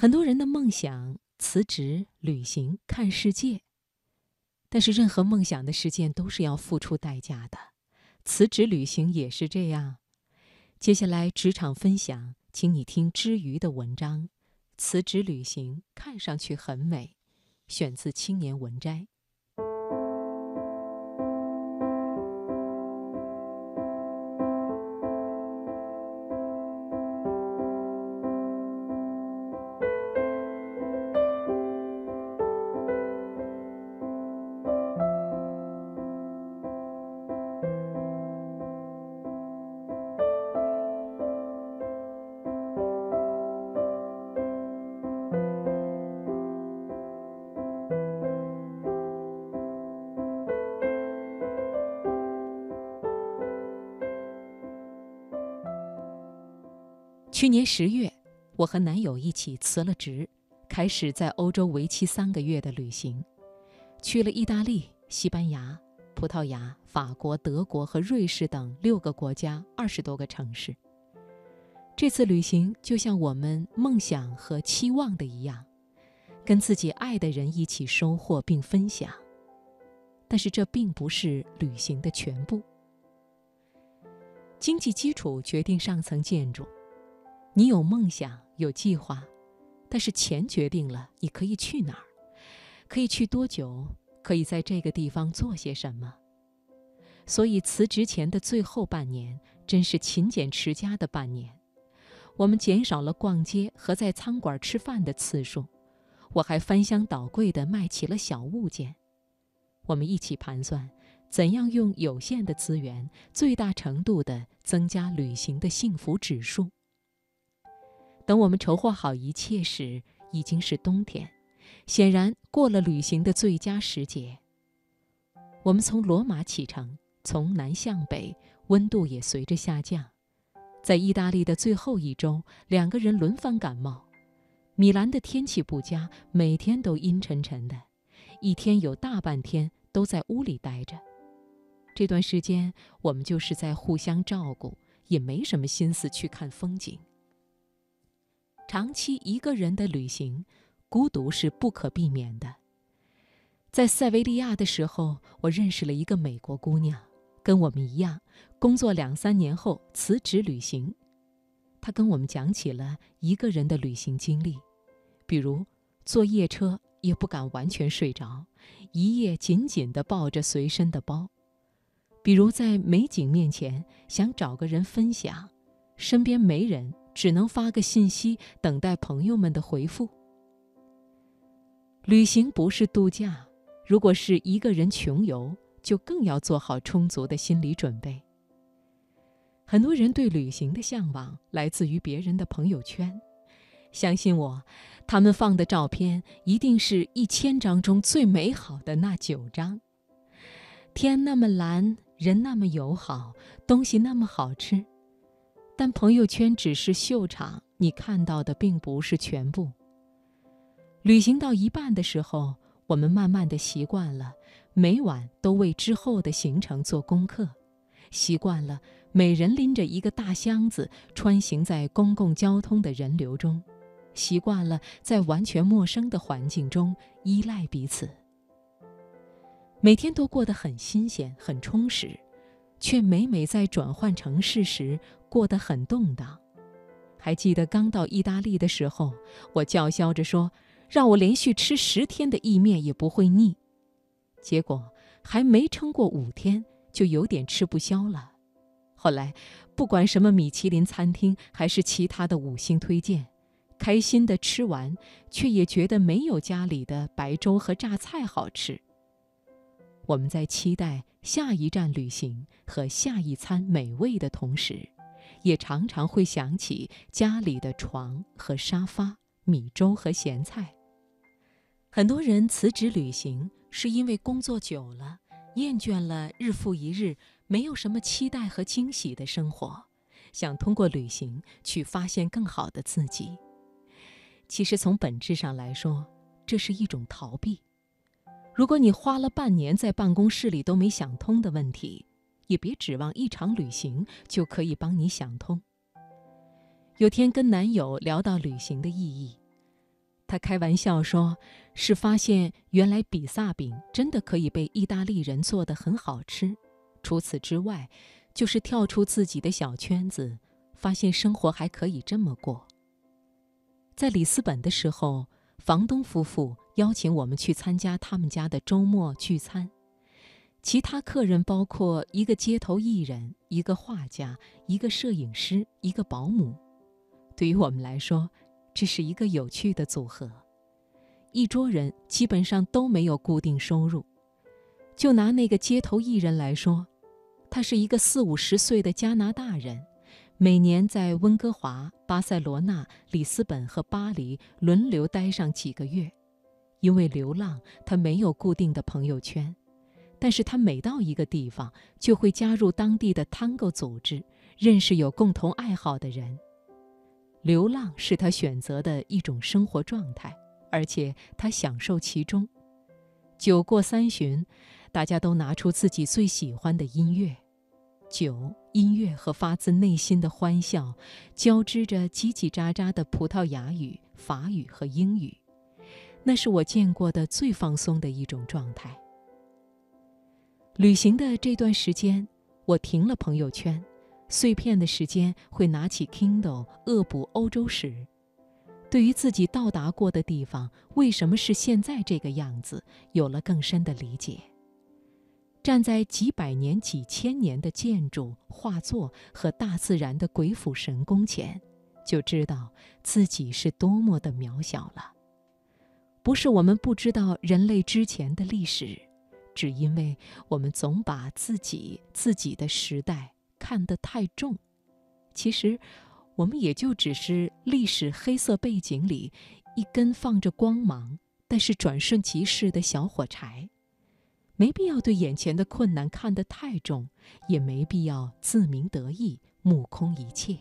很多人的梦想：辞职、旅行、看世界。但是，任何梦想的实现都是要付出代价的。辞职旅行也是这样。接下来职场分享，请你听之余的文章。辞职旅行看上去很美，选自《青年文摘》。去年十月，我和男友一起辞了职，开始在欧洲为期三个月的旅行，去了意大利、西班牙、葡萄牙、法国、德国和瑞士等六个国家，二十多个城市。这次旅行就像我们梦想和期望的一样，跟自己爱的人一起收获并分享。但是这并不是旅行的全部。经济基础决定上层建筑。你有梦想，有计划，但是钱决定了你可以去哪儿，可以去多久，可以在这个地方做些什么。所以辞职前的最后半年，真是勤俭持家的半年。我们减少了逛街和在餐馆吃饭的次数，我还翻箱倒柜地卖起了小物件。我们一起盘算，怎样用有限的资源，最大程度地增加旅行的幸福指数。等我们筹划好一切时，已经是冬天，显然过了旅行的最佳时节。我们从罗马启程，从南向北，温度也随着下降。在意大利的最后一周，两个人轮番感冒。米兰的天气不佳，每天都阴沉沉的，一天有大半天都在屋里待着。这段时间，我们就是在互相照顾，也没什么心思去看风景。长期一个人的旅行，孤独是不可避免的。在塞维利亚的时候，我认识了一个美国姑娘，跟我们一样，工作两三年后辞职旅行。她跟我们讲起了一个人的旅行经历，比如坐夜车也不敢完全睡着，一夜紧紧地抱着随身的包；比如在美景面前想找个人分享，身边没人。只能发个信息，等待朋友们的回复。旅行不是度假，如果是一个人穷游，就更要做好充足的心理准备。很多人对旅行的向往来自于别人的朋友圈，相信我，他们放的照片一定是一千张中最美好的那九张。天那么蓝，人那么友好，东西那么好吃。但朋友圈只是秀场，你看到的并不是全部。旅行到一半的时候，我们慢慢的习惯了每晚都为之后的行程做功课，习惯了每人拎着一个大箱子穿行在公共交通的人流中，习惯了在完全陌生的环境中依赖彼此，每天都过得很新鲜、很充实。却每每在转换城市时过得很动荡。还记得刚到意大利的时候，我叫嚣着说：“让我连续吃十天的意面也不会腻。”结果还没撑过五天，就有点吃不消了。后来，不管什么米其林餐厅还是其他的五星推荐，开心的吃完，却也觉得没有家里的白粥和榨菜好吃。我们在期待下一站旅行和下一餐美味的同时，也常常会想起家里的床和沙发、米粥和咸菜。很多人辞职旅行是因为工作久了，厌倦了日复一日没有什么期待和惊喜的生活，想通过旅行去发现更好的自己。其实从本质上来说，这是一种逃避。如果你花了半年在办公室里都没想通的问题，也别指望一场旅行就可以帮你想通。有天跟男友聊到旅行的意义，他开玩笑说：“是发现原来比萨饼真的可以被意大利人做得很好吃。除此之外，就是跳出自己的小圈子，发现生活还可以这么过。”在里斯本的时候，房东夫妇邀请我们去参加他们家的周末聚餐。其他客人包括一个街头艺人、一个画家、一个摄影师、一个保姆。对于我们来说，这是一个有趣的组合，一桌人基本上都没有固定收入。就拿那个街头艺人来说，他是一个四五十岁的加拿大人，每年在温哥华、巴塞罗那、里斯本和巴黎轮流待上几个月。因为流浪，他没有固定的朋友圈，但是他每到一个地方，就会加入当地的 Tango 组织，认识有共同爱好的人。流浪是他选择的一种生活状态，而且他享受其中。酒过三巡，大家都拿出自己最喜欢的音乐，酒、音乐和发自内心的欢笑，交织着叽叽喳喳的葡萄牙语、法语和英语，那是我见过的最放松的一种状态。旅行的这段时间，我停了朋友圈。碎片的时间会拿起 Kindle 恶补欧洲史，对于自己到达过的地方为什么是现在这个样子，有了更深的理解。站在几百年、几千年的建筑、画作和大自然的鬼斧神工前，就知道自己是多么的渺小了。不是我们不知道人类之前的历史，只因为我们总把自己、自己的时代。看得太重，其实，我们也就只是历史黑色背景里一根放着光芒，但是转瞬即逝的小火柴，没必要对眼前的困难看得太重，也没必要自鸣得意，目空一切。